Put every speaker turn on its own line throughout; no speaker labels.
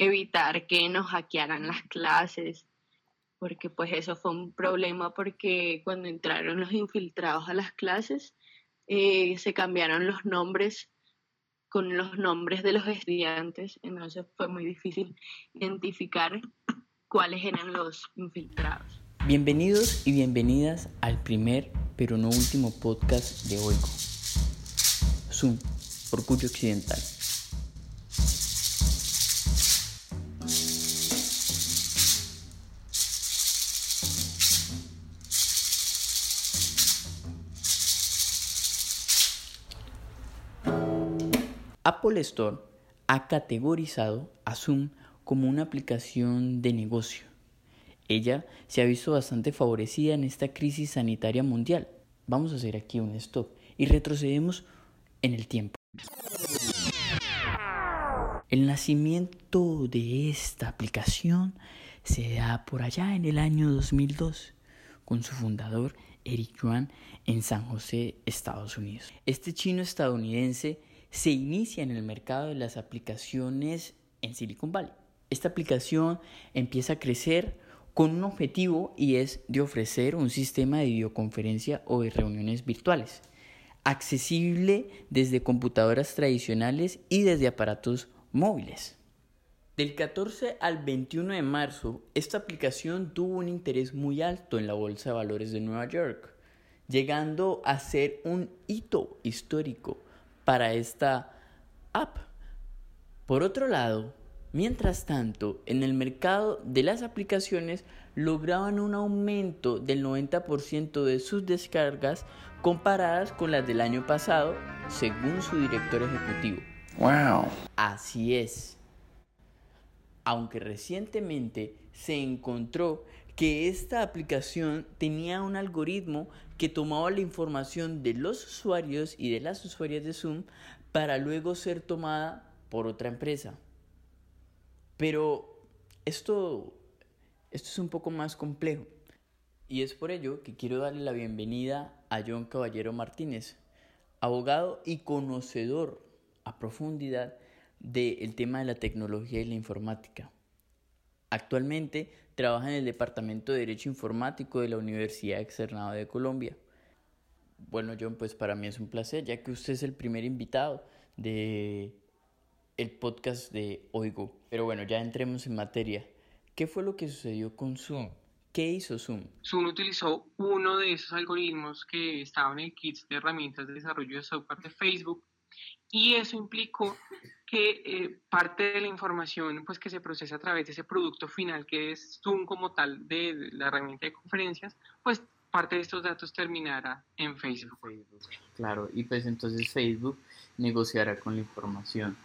evitar que nos hackearan las clases, porque pues eso fue un problema porque cuando entraron los infiltrados a las clases, eh, se cambiaron los nombres con los nombres de los estudiantes, entonces fue muy difícil identificar cuáles eran los infiltrados.
Bienvenidos y bienvenidas al primer, pero no último podcast de Oigo. Zoom, Orgullo Occidental. Apple Store ha categorizado a Zoom como una aplicación de negocio. Ella se ha visto bastante favorecida en esta crisis sanitaria mundial. Vamos a hacer aquí un stop y retrocedemos en el tiempo. El nacimiento de esta aplicación se da por allá en el año 2002 con su fundador Eric Yuan en San José, Estados Unidos. Este chino estadounidense se inicia en el mercado de las aplicaciones en Silicon Valley. Esta aplicación empieza a crecer con un objetivo y es de ofrecer un sistema de videoconferencia o de reuniones virtuales, accesible desde computadoras tradicionales y desde aparatos móviles. Del 14 al 21 de marzo, esta aplicación tuvo un interés muy alto en la Bolsa de Valores de Nueva York, llegando a ser un hito histórico para esta app. Por otro lado, mientras tanto, en el mercado de las aplicaciones lograban un aumento del 90% de sus descargas comparadas con las del año pasado, según su director ejecutivo. Wow. Así es. Aunque recientemente se encontró que esta aplicación tenía un algoritmo que tomaba la información de los usuarios y de las usuarias de Zoom para luego ser tomada por otra empresa. Pero esto, esto es un poco más complejo. Y es por ello que quiero darle la bienvenida a John Caballero Martínez, abogado y conocedor a profundidad del tema de la tecnología y la informática. Actualmente trabaja en el Departamento de Derecho Informático de la Universidad Externado de Colombia. Bueno, John, pues para mí es un placer, ya que usted es el primer invitado de el podcast de Oigo. Pero bueno, ya entremos en materia. ¿Qué fue lo que sucedió con Zoom? ¿Qué hizo Zoom?
Zoom utilizó uno de esos algoritmos que estaban en el kit de herramientas de desarrollo de software de Facebook y eso implicó que eh, parte de la información pues, que se procesa a través de ese producto final que es Zoom como tal de, la herramienta de conferencias, pues parte de estos datos terminara en Facebook.
Claro, y pues entonces Facebook negociará con la información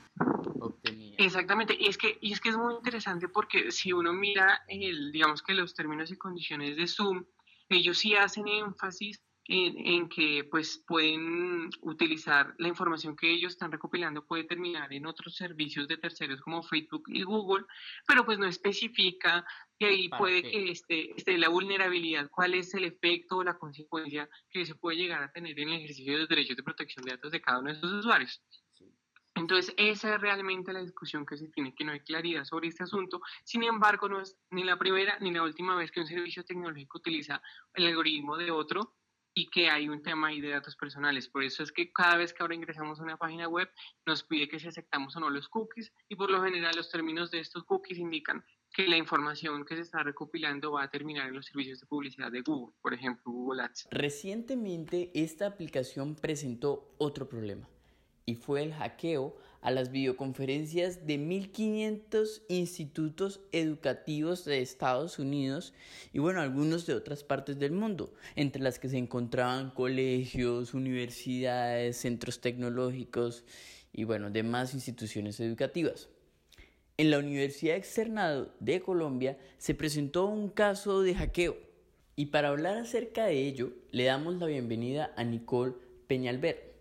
obtenida.
Exactamente, y es que, y es que es muy interesante porque si uno mira, el, digamos que los términos y condiciones de Zoom, ellos sí hacen énfasis en, que pues pueden utilizar la información que ellos están recopilando puede terminar en otros servicios de terceros como Facebook y Google, pero pues no especifica y ahí puede que esté, esté, la vulnerabilidad, cuál es el efecto o la consecuencia que se puede llegar a tener en el ejercicio de los derechos de protección de datos de cada uno de estos usuarios. Entonces, esa es realmente la discusión que se tiene, que no hay claridad sobre este asunto. Sin embargo, no es ni la primera ni la última vez que un servicio tecnológico utiliza el algoritmo de otro y que hay un tema ahí de datos personales. Por eso es que cada vez que ahora ingresamos a una página web nos pide que si aceptamos o no los cookies y por lo general los términos de estos cookies indican que la información que se está recopilando va a terminar en los servicios de publicidad de Google, por ejemplo Google Ads.
Recientemente esta aplicación presentó otro problema y fue el hackeo a las videoconferencias de 1.500 institutos educativos de Estados Unidos y bueno, algunos de otras partes del mundo, entre las que se encontraban colegios, universidades, centros tecnológicos y bueno, demás instituciones educativas. En la Universidad Externado de Colombia se presentó un caso de hackeo y para hablar acerca de ello le damos la bienvenida a Nicole Peñalver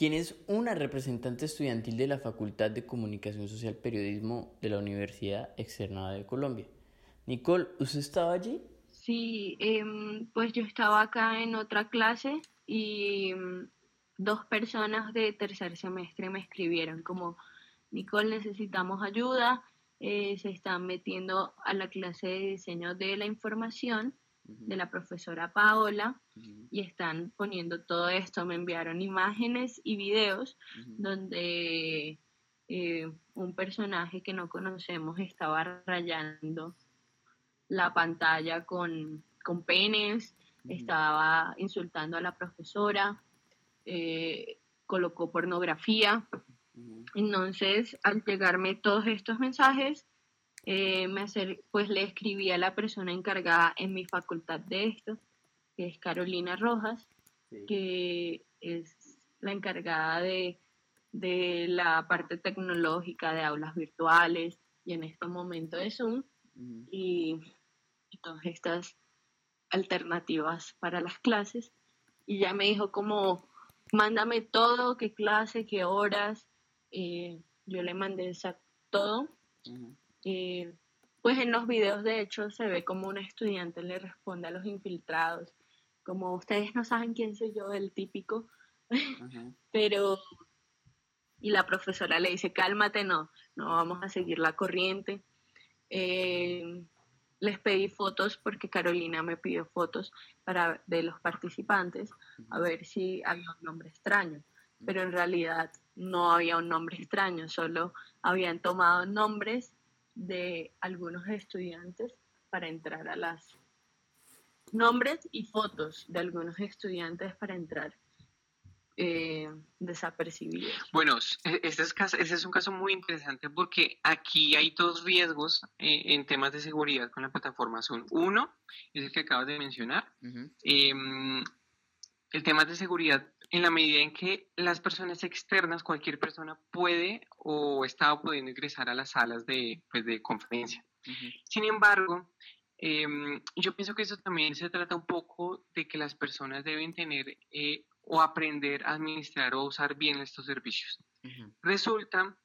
quien es una representante estudiantil de la Facultad de Comunicación Social Periodismo de la Universidad Externada de Colombia. Nicole, ¿usted estaba allí?
Sí, em, pues yo estaba acá en otra clase y em, dos personas de tercer semestre me escribieron como, Nicole, necesitamos ayuda, eh, se están metiendo a la clase de diseño de la información de la profesora Paola y están poniendo todo esto. Me enviaron imágenes y videos donde eh, un personaje que no conocemos estaba rayando la pantalla con, con penes, estaba insultando a la profesora, eh, colocó pornografía. Entonces, al llegarme todos estos mensajes, eh, me pues le escribí a la persona encargada en mi facultad de esto, que es Carolina Rojas, que es la encargada de, la parte tecnológica de aulas virtuales y en este momento de Zoom y, todas estas alternativas para las clases. Y ya me dijo como, mándame todo, qué clase, qué horas. Eh, yo le mandé todo. Eh, pues en los videos de hecho se ve como un estudiante le responde a los infiltrados, como ustedes no saben quién soy yo, el típico, pero y la profesora le dice cálmate, no, no vamos a seguir la corriente. Eh, les pedí fotos porque Carolina me pidió fotos para de los participantes a ver si había un nombre extraño, pero en realidad no había un nombre extraño, solo habían tomado nombres de algunos estudiantes para entrar a las nombres y fotos de algunos estudiantes para entrar eh, desapercibidos.
Bueno, este es, este es un caso muy interesante porque aquí hay dos riesgos eh, en temas de seguridad con la plataforma Zoom. Uno es el que acabas de mencionar. Em, el tema de seguridad en la medida en que las personas externas, cualquier persona puede o está pudiendo ingresar a las salas de, pues, de conferencia. Sin embargo, em, yo pienso que eso también se trata un poco de que las personas deben tener eh, o aprender a administrar o usar bien estos servicios. Resulta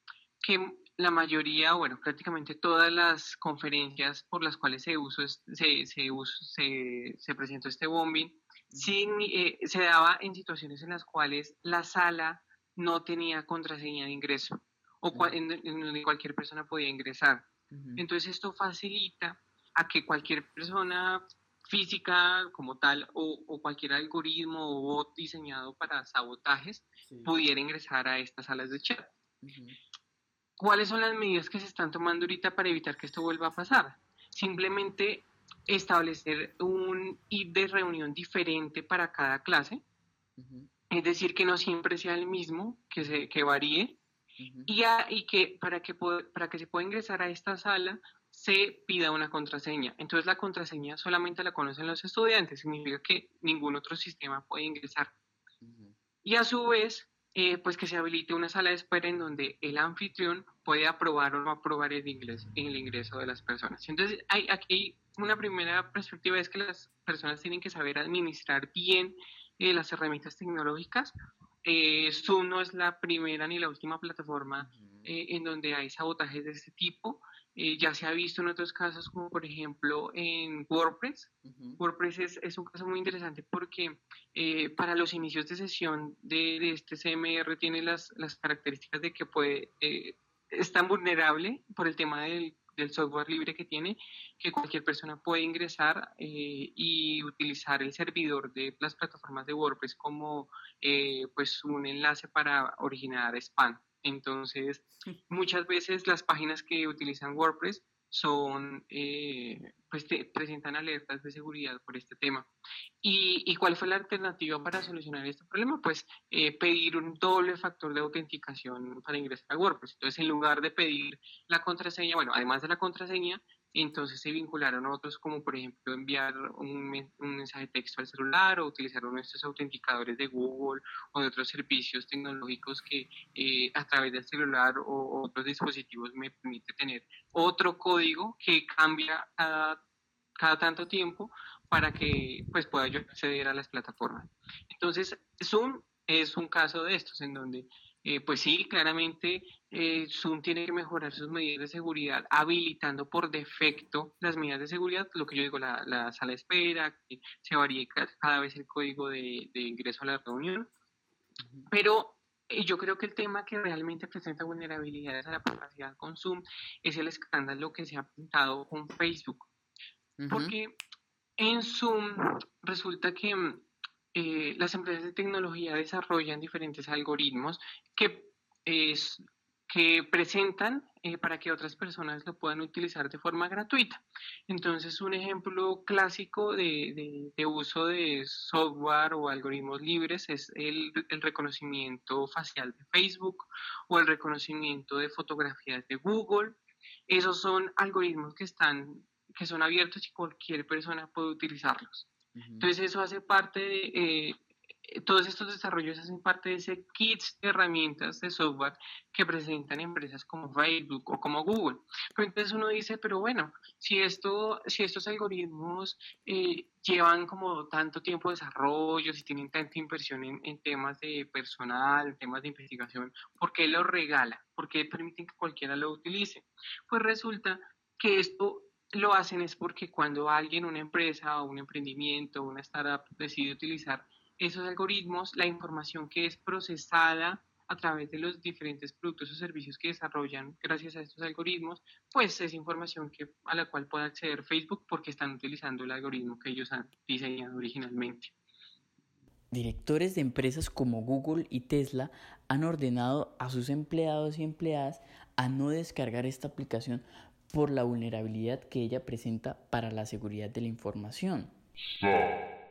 que la mayoría, bueno, prácticamente todas las conferencias por las cuales se, uso, se, se, se, se presentó este bombing, sí, eh, se daba en situaciones en las cuales la sala no tenía contraseña de ingreso o en, donde cualquier persona podía ingresar. Entonces esto facilita a que cualquier persona física como tal o, cualquier algoritmo o bot diseñado para sabotajes pudiera ingresar a estas salas de chat. ¿Cuáles son las medidas que se están tomando ahorita para evitar que esto vuelva a pasar? Simplemente establecer un ID de reunión diferente para cada clase, es decir, que no siempre sea el mismo, que, se, que varíe, y, y, que, para que para que se pueda ingresar a esta sala se pida una contraseña. Entonces la contraseña solamente la conocen los estudiantes, significa que ningún otro sistema puede ingresar. Y a su vez, eh, pues que se habilite una sala de espera en donde el anfitrión puede aprobar o no aprobar el, inglés, el ingreso de las personas. Entonces, hay, aquí una primera perspectiva es que las personas tienen que saber administrar bien eh, las herramientas tecnológicas. Eh, Zoom no es la primera ni la última plataforma eh, en donde hay sabotajes de este tipo. Ya se ha visto en otros casos, como por ejemplo en WordPress. WordPress es, es, un caso muy interesante porque para los inicios de sesión de, de, este CMR tiene las, las características de que puede, es tan vulnerable por el tema del del software libre que tiene, que cualquier persona puede ingresar eh, y utilizar el servidor de las plataformas de WordPress como eh, pues un enlace para originar spam. Entonces, muchas veces las páginas que utilizan WordPress son, eh, pues te presentan alertas de seguridad por este tema. ¿Y, cuál fue la alternativa para solucionar este problema? Pues eh, pedir un doble factor de autenticación para ingresar a WordPress. Entonces, en lugar de pedir la contraseña, bueno, además de la contraseña, entonces se vincularon otros como por ejemplo enviar un, mensaje de texto al celular o utilizar estos autenticadores de Google o de otros servicios tecnológicos que eh, a través del celular o, otros dispositivos me permite tener otro código que cambia cada, cada tanto tiempo para que pues pueda yo acceder a las plataformas. Entonces Zoom es un caso de estos en donde eh, pues sí, claramente eh, Zoom tiene que mejorar sus medidas de seguridad, habilitando por defecto las medidas de seguridad, lo que yo digo, la, sala de espera, que se varíe cada vez el código de, ingreso a la reunión. Pero Y yo creo que el tema que realmente presenta vulnerabilidades a la privacidad con Zoom es el escándalo que se ha presentado con Facebook. Porque en Zoom resulta que eh, las empresas de tecnología desarrollan diferentes algoritmos que, es, que presentan eh, para que otras personas lo puedan utilizar de forma gratuita. Entonces, un ejemplo clásico de, uso de software o algoritmos libres es el, el, reconocimiento facial de Facebook o el reconocimiento de fotografías de Google. Esos son algoritmos que están que son abiertos y cualquier persona puede utilizarlos. Entonces eso hace parte de, eh, todos estos desarrollos hacen parte de ese kit de herramientas de software que presentan empresas como Facebook o como Google. Pero entonces uno dice, pero bueno, si, esto, si estos algoritmos eh, llevan como tanto tiempo de desarrollo, si tienen tanta inversión en, en, temas de personal, en temas de investigación, ¿por qué lo regala? ¿Por qué permiten que cualquiera lo utilice? Pues resulta que esto lo hacen es porque cuando alguien, una empresa o un emprendimiento una startup decide utilizar esos algoritmos, la información que es procesada a través de los diferentes productos o servicios que desarrollan gracias a estos algoritmos, pues es información que, a la cual puede acceder Facebook porque están utilizando el algoritmo que ellos han diseñado originalmente.
Directores de empresas como Google y Tesla han ordenado a sus empleados y empleadas a no descargar esta aplicación por la vulnerabilidad que ella presenta para la seguridad de la información.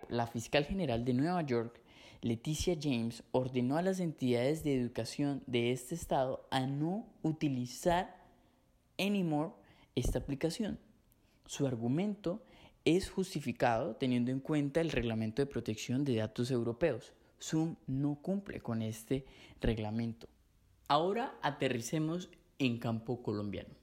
La fiscal general de Nueva York, Leticia James, ordenó a las entidades de educación de este estado a no utilizar anymore esta aplicación. Su argumento es justificado teniendo en cuenta el reglamento de protección de datos europeos. Zoom no cumple con este reglamento. Ahora aterricemos en campo colombiano.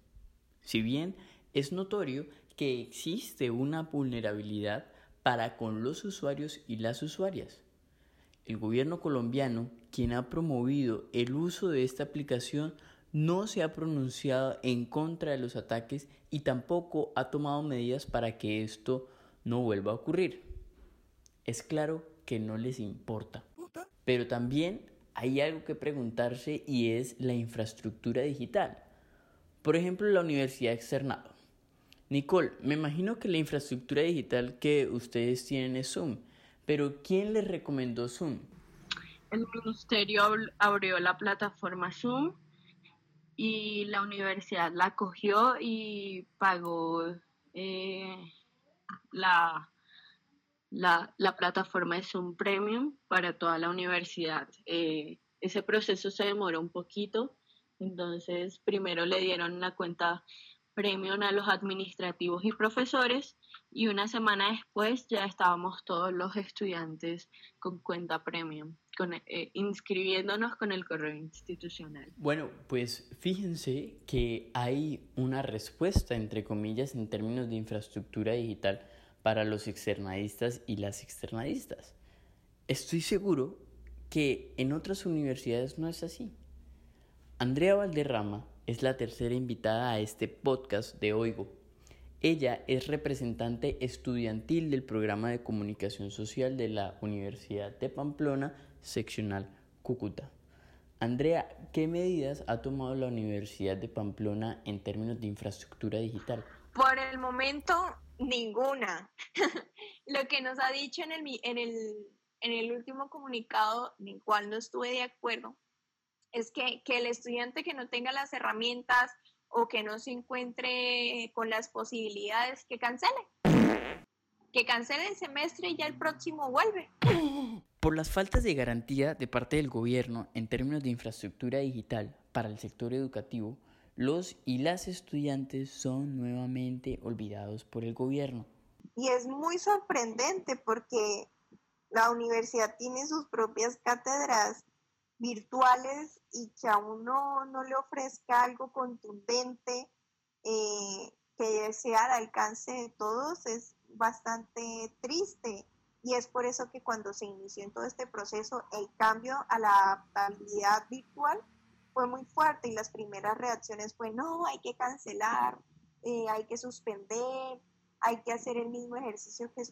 Si bien es notorio que existe una vulnerabilidad para con los usuarios y las usuarias. El gobierno colombiano, quien ha promovido el uso de esta aplicación, no se ha pronunciado en contra de los ataques y tampoco ha tomado medidas para que esto no vuelva a ocurrir. Es claro que no les importa. Pero también hay algo que preguntarse y es la infraestructura digital. Por ejemplo, la Universidad Externado. Nicole, me imagino que la infraestructura digital que ustedes tienen es Zoom, pero ¿quién les recomendó Zoom?
El ministerio abrió la plataforma Zoom y la universidad la cogió y pagó eh, la, la, la, plataforma de Zoom Premium para toda la universidad. Eh, ese proceso se demoró un poquito entonces, primero le dieron una cuenta premium a los administrativos y profesores y una semana después ya estábamos todos los estudiantes con cuenta premium, eh, inscribiéndonos con el correo institucional.
Bueno, pues fíjense que hay una respuesta, entre comillas, en términos de infraestructura digital para los externadistas y las externadistas. Estoy seguro que en otras universidades no es así. Andrea Valderrama es la tercera invitada a este podcast de Oigo. Ella es representante estudiantil del programa de comunicación social de la Universidad de Pamplona, seccional Cúcuta. Andrea, ¿qué medidas ha tomado la Universidad de Pamplona en términos de infraestructura digital?
Por el momento, ninguna. Lo que nos ha dicho en el, en el, último comunicado, en el cual no estuve de acuerdo, es que, el estudiante que no tenga las herramientas o que no se encuentre con las posibilidades, que cancele. Que cancele el semestre y ya el próximo vuelve.
Por las faltas de garantía de parte del gobierno en términos de infraestructura digital para el sector educativo, los y las estudiantes son nuevamente olvidados por el gobierno.
Y es muy sorprendente porque la universidad tiene sus propias cátedras virtuales y que a uno no le ofrezca algo contundente eh, que sea al alcance de todos es bastante triste. Y es por eso que cuando se inició en todo este proceso, el cambio a la adaptabilidad virtual fue muy fuerte y las primeras reacciones fue, no, hay que cancelar, eh, hay que suspender, hay que hacer el mismo ejercicio que,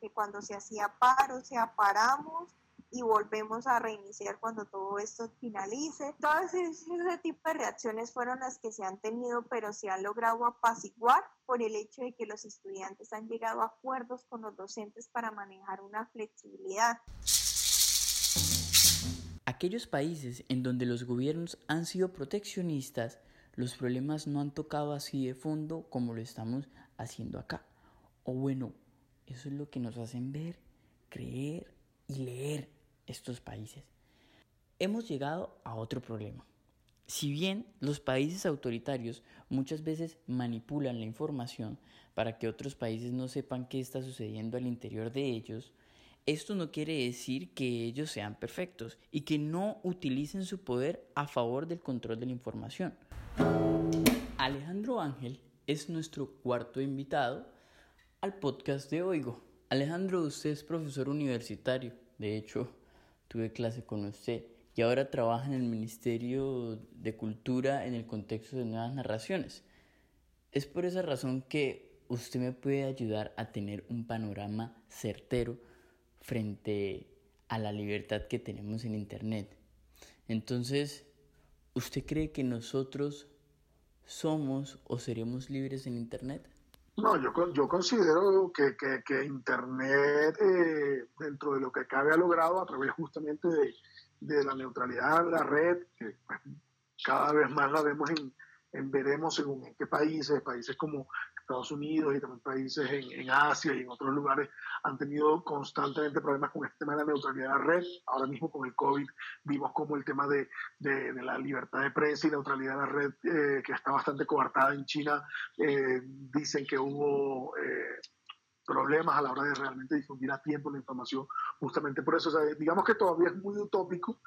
que cuando se hacía paro, o sea, paramos y volvemos a reiniciar cuando todo esto finalice. Todas ese tipo de reacciones fueron las que se han tenido, pero se han logrado apaciguar por el hecho de que los estudiantes han llegado a acuerdos con los docentes para manejar una flexibilidad.
Aquellos países en donde los gobiernos han sido proteccionistas, los problemas no han tocado así de fondo como lo estamos haciendo acá. O bueno, eso es lo que nos hacen ver, creer y leer estos países. Hemos llegado a otro problema. Si bien los países autoritarios muchas veces manipulan la información para que otros países no sepan qué está sucediendo al interior de ellos, esto no quiere decir que ellos sean perfectos y que no utilicen su poder a favor del control de la información. Alejandro Ángel es nuestro cuarto invitado al podcast de Oigo. Alejandro, usted es profesor universitario, de hecho, tuve clase con usted y ahora trabaja en el Ministerio de Cultura en el contexto de nuevas narraciones. Es por esa razón que usted me puede ayudar a tener un panorama certero frente a la libertad que tenemos en Internet. Entonces, ¿usted cree que nosotros somos o seremos libres en Internet?
No, yo, yo considero que, que, Internet, eh, dentro de lo que cabe, ha logrado a través justamente de, de la neutralidad de la red, que pues, cada vez más la vemos en, en veremos según en qué países, países como Estados Unidos y también países en, en, Asia y en otros lugares han tenido constantemente problemas con este tema de la neutralidad de la red. Ahora mismo con el COVID vimos como el tema de, de, la libertad de prensa y neutralidad de la red, eh, que está bastante coartada en China, eh, dicen que hubo... Eh, problemas a la hora de realmente difundir a tiempo la información, justamente por eso, digamos que todavía es muy utópico,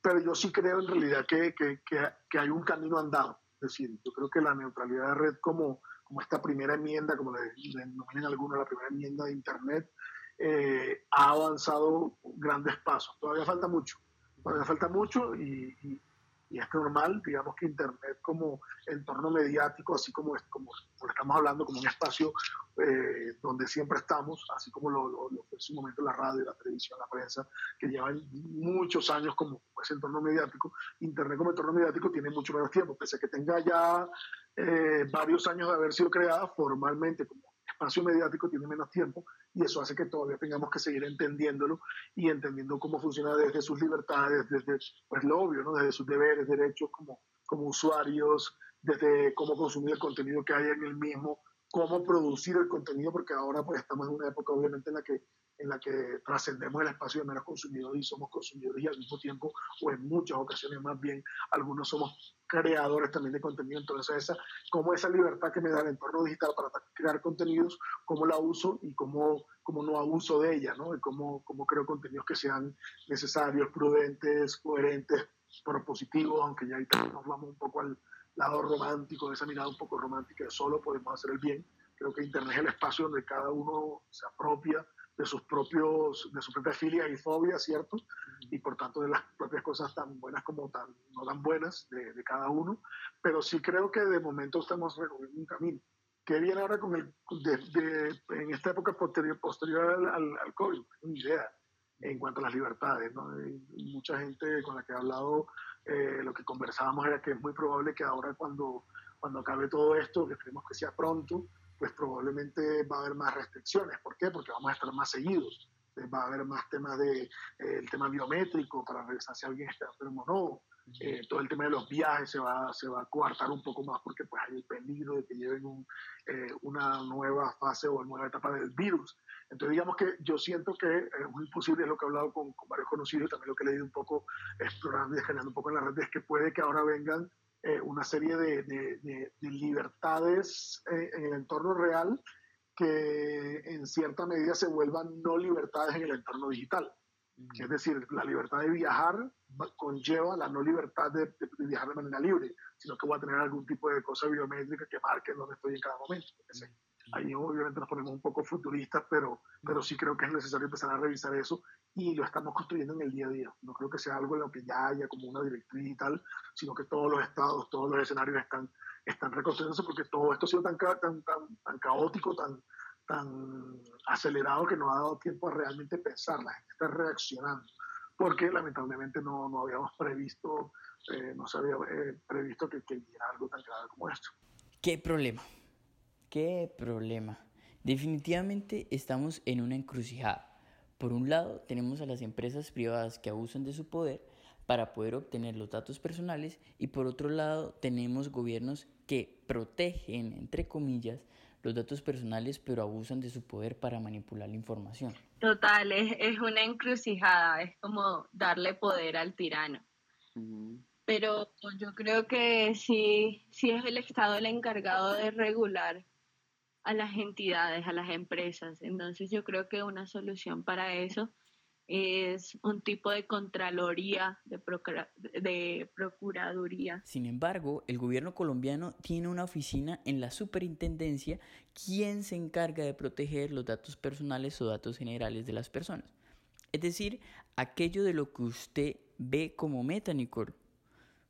pero yo sí creo en realidad que, que, que hay un camino andado. Es decir, yo creo que la neutralidad de red como, como esta primera enmienda, como le, denominan algunos, la primera enmienda de Internet, eh, ha avanzado grandes pasos. Todavía falta mucho, todavía falta mucho y, y, es normal, digamos que Internet como entorno mediático, así como, como, estamos hablando, como un espacio eh, donde siempre estamos, así como lo, lo, lo fue en su momento la radio, la televisión, la prensa, que llevan muchos años como ese entorno mediático, Internet como entorno mediático tiene mucho menos tiempo, pese a que tenga ya eh, varios años de haber sido creada formalmente como espacio mediático tiene menos tiempo y eso hace que todavía tengamos que seguir entendiéndolo y entendiendo cómo funciona desde sus libertades, desde pues lo obvio, ¿no? desde sus deberes, derechos como, como usuarios, desde cómo consumir el contenido que hay en el mismo, cómo producir el contenido, porque ahora pues estamos en una época obviamente en la que en la que trascendemos el espacio de menos consumidores y somos consumidores y al mismo tiempo, o en muchas ocasiones más bien, algunos somos creadores también de contenido. Entonces, esa, como esa libertad que me da el entorno digital para crear contenidos, cómo la uso y cómo, cómo no abuso de ella, ¿no? Y cómo, cómo creo contenidos que sean necesarios, prudentes, coherentes, propositivos, aunque ya también nos vamos un poco al lado romántico, de esa mirada un poco romántica de solo podemos hacer el bien. Creo que Internet es el espacio donde cada uno se apropia de sus propios, de sus propias filias y fobias, ¿cierto? Y por tanto de las propias cosas tan buenas como tan no tan buenas de, de cada uno. Pero sí creo que de momento estamos recorriendo un camino. ¿Qué viene ahora con el, de, en esta época posterior, posterior al, al, COVID? Una idea en cuanto a las libertades, ¿no? mucha gente con la que he hablado, eh, lo que conversábamos era que es muy probable que ahora cuando, cuando acabe todo esto, que esperemos que sea pronto, pues probablemente va a haber más restricciones. ¿Por qué? Porque vamos a estar más seguidos. Va a haber más temas de eh, el tema biométrico para revisar si alguien está enfermo o no. Eh, todo el tema de los viajes se va, se va a coartar un poco más porque pues hay el peligro de que lleven un, eh, una nueva fase o nueva etapa del virus. Entonces digamos que yo siento que es muy posible, es lo que he hablado con, con varios conocidos y también lo que he leído un poco, explorando y generando un poco en la red, es que puede que ahora vengan eh, una serie de, de, libertades eh, en el entorno real que en cierta medida se vuelvan no libertades en el entorno digital. Es decir, la libertad de viajar conlleva la no libertad de, viajar de manera libre, sino que voy a tener algún tipo de cosa biométrica que marque dónde estoy en cada momento. Ahí obviamente nos ponemos un poco futuristas, pero, pero sí creo que es necesario empezar a revisar eso y lo estamos construyendo en el día a día. No creo que sea algo en lo que ya haya como una directriz y tal, sino que todos los estados, todos los escenarios están, están reconstruyéndose porque todo esto ha sido tan, tan, tan, tan caótico, tan, tan acelerado que no ha dado tiempo a realmente pensar. La gente está reaccionando porque lamentablemente no, no habíamos previsto, eh, no se había eh, previsto que, que hubiera algo tan grave como esto.
¿Qué problema? ¿Qué problema? Definitivamente estamos en una encrucijada. Por un lado, tenemos a las empresas privadas que abusan de su poder para poder obtener los datos personales y por otro lado tenemos gobiernos que protegen, entre comillas, los datos personales pero abusan de su poder para manipular la información.
Total, es, una encrucijada, es como darle poder al tirano. Pero yo creo que sí, sí es el Estado el encargado de regular a las entidades, a las empresas. Entonces yo creo que una solución para eso es un tipo de contraloría, de, de, procuraduría.
Sin embargo, el gobierno colombiano tiene una oficina en la superintendencia quien se encarga de proteger los datos personales o datos generales de las personas. Es decir, aquello de lo que usted ve como meta, Nicole.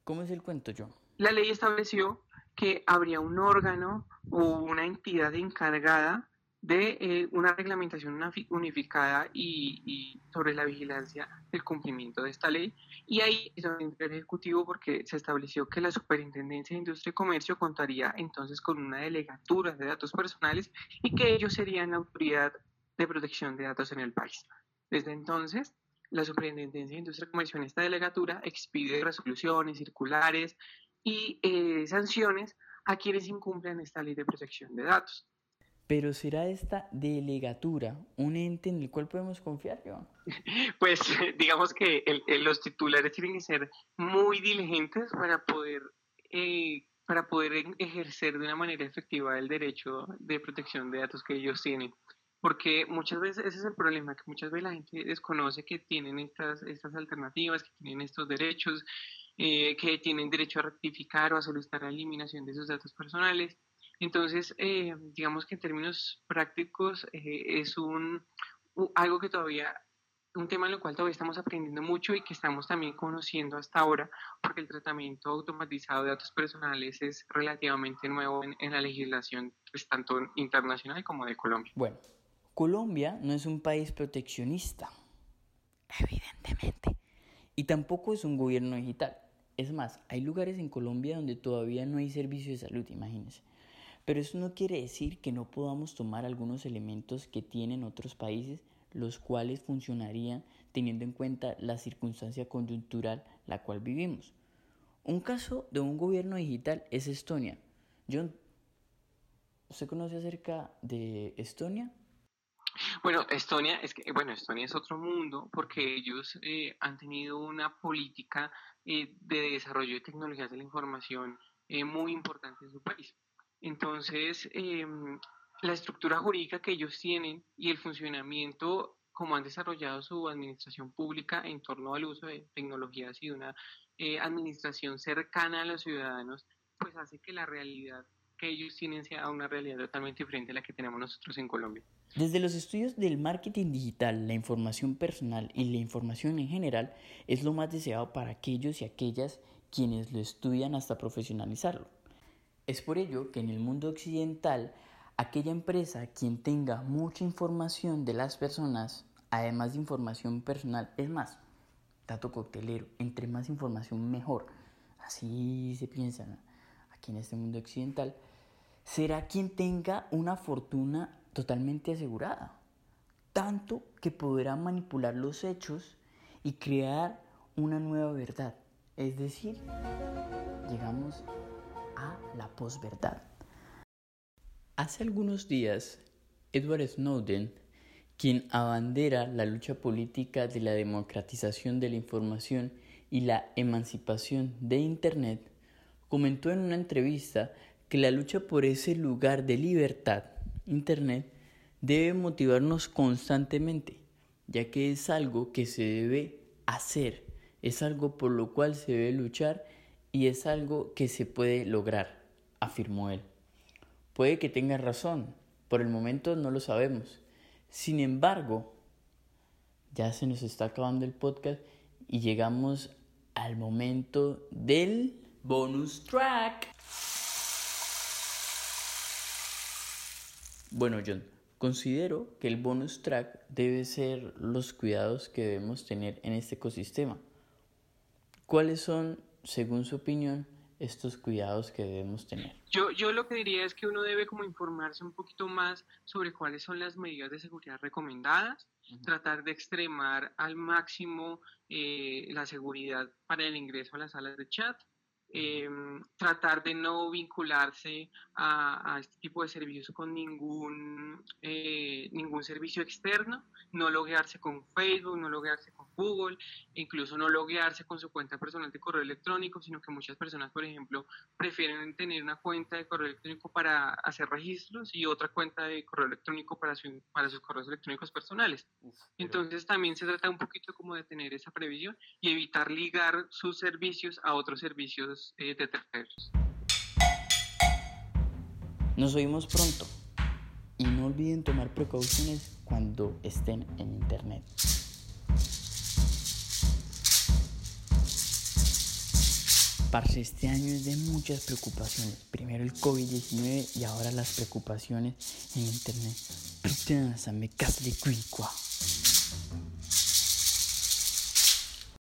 ¿Cómo es el cuento, John?
La ley estableció que habría un órgano o una entidad encargada de eh, una reglamentación unificada y, sobre la vigilancia del cumplimiento de esta ley. Y ahí es donde el Ejecutivo porque se estableció que la Superintendencia de Industria y Comercio contaría entonces con una delegatura de datos personales y que ellos serían la autoridad de protección de datos en el país. Desde entonces, la Superintendencia de Industria y Comercio en esta delegatura expide resoluciones, circulares y eh, sanciones a quienes incumplen esta ley de protección de datos.
Pero ¿será esta delegatura un ente en el cual podemos confiar, Joan?
Pues digamos que los titulares tienen que ser muy diligentes para poder, eh, para poder ejercer de una manera efectiva el derecho de protección de datos que ellos tienen. Porque muchas veces ese es el problema, que muchas veces la gente desconoce que tienen estas, estas alternativas, que tienen estos derechos, eh, que tienen derecho a rectificar o a solicitar la eliminación de sus datos personales entonces, eh, digamos que en términos prácticos eh, es un, algo que todavía, un tema en el cual todavía estamos aprendiendo mucho y que estamos también conociendo hasta ahora, porque el tratamiento automatizado de datos personales es relativamente nuevo en, en la legislación, pues, tanto internacional como de Colombia.
Bueno, Colombia no es un país proteccionista, evidentemente, y tampoco es un gobierno digital. Es más, hay lugares en Colombia donde todavía no hay servicio de salud, imagínense. Pero eso no quiere decir que no podamos tomar algunos elementos que tienen otros países, los cuales funcionarían teniendo en cuenta la circunstancia coyuntural la cual vivimos. Un caso de un gobierno digital es Estonia. John, ¿usted conoce acerca de Estonia?
Bueno, Estonia es que bueno, Estonia es otro mundo porque ellos eh, han tenido una política eh, de desarrollo de tecnologías de la información eh, muy importante en su país. Entonces, em, la estructura jurídica que ellos tienen y el funcionamiento, como han desarrollado su administración pública en torno al uso de tecnologías y de una eh, administración cercana a los ciudadanos, pues hace que la realidad que ellos tienen sea una realidad totalmente diferente a la que tenemos nosotros en Colombia.
Desde los estudios del marketing digital, la información personal y la información en general es lo más deseado para aquellos y aquellas quienes lo estudian hasta profesionalizarlo. Es por ello que en el mundo occidental, aquella empresa quien tenga mucha información de las personas, además de información personal, es más, dato coctelero, entre más información mejor, así se piensa en este mundo occidental, será quien tenga una fortuna totalmente asegurada, tanto que podrá manipular los hechos y crear una nueva verdad. Es decir, llegamos a la posverdad. Hace algunos días, Edward Snowden, quien abandera la lucha política de la democratización de la información y la emancipación de Internet, comentó en una entrevista que la lucha por ese lugar de libertad, Internet, debe motivarnos constantemente, ya que es algo que se debe hacer, es algo por lo cual se debe luchar y es algo que se puede lograr, afirmó él. Puede que tenga razón, por el momento no lo sabemos. Sin embargo, ya se nos está acabando el podcast y llegamos al momento del bonus track. Bueno, John, Considero que el bonus track debe ser los cuidados que debemos tener en este ecosistema. ¿Cuáles son, según su opinión, estos cuidados que debemos tener?
Yo, yo lo que diría es que uno debe como informarse un poquito más sobre cuáles son las medidas de seguridad recomendadas, tratar de extremar al máximo eh, la seguridad para el ingreso a las salas de chat, Em, tratar de no vincularse a, este tipo de servicios con ningún, eh, ningún servicio externo, no loguearse con Facebook, no loguearse con Google, incluso no loguearse con su cuenta personal de correo electrónico, sino que muchas personas, por ejemplo, prefieren tener una cuenta de correo electrónico para hacer registros y otra cuenta de correo electrónico para, para sus correos electrónicos personales. Entonces también se trata un poquito como de tener esa previsión y evitar ligar sus servicios a otros servicios eh,
Nos oímos pronto y no olviden tomar precauciones cuando estén en internet. Parce, este año es de muchas preocupaciones. Primero el COVID-19 y ahora las preocupaciones en internet. Putain, me casse les.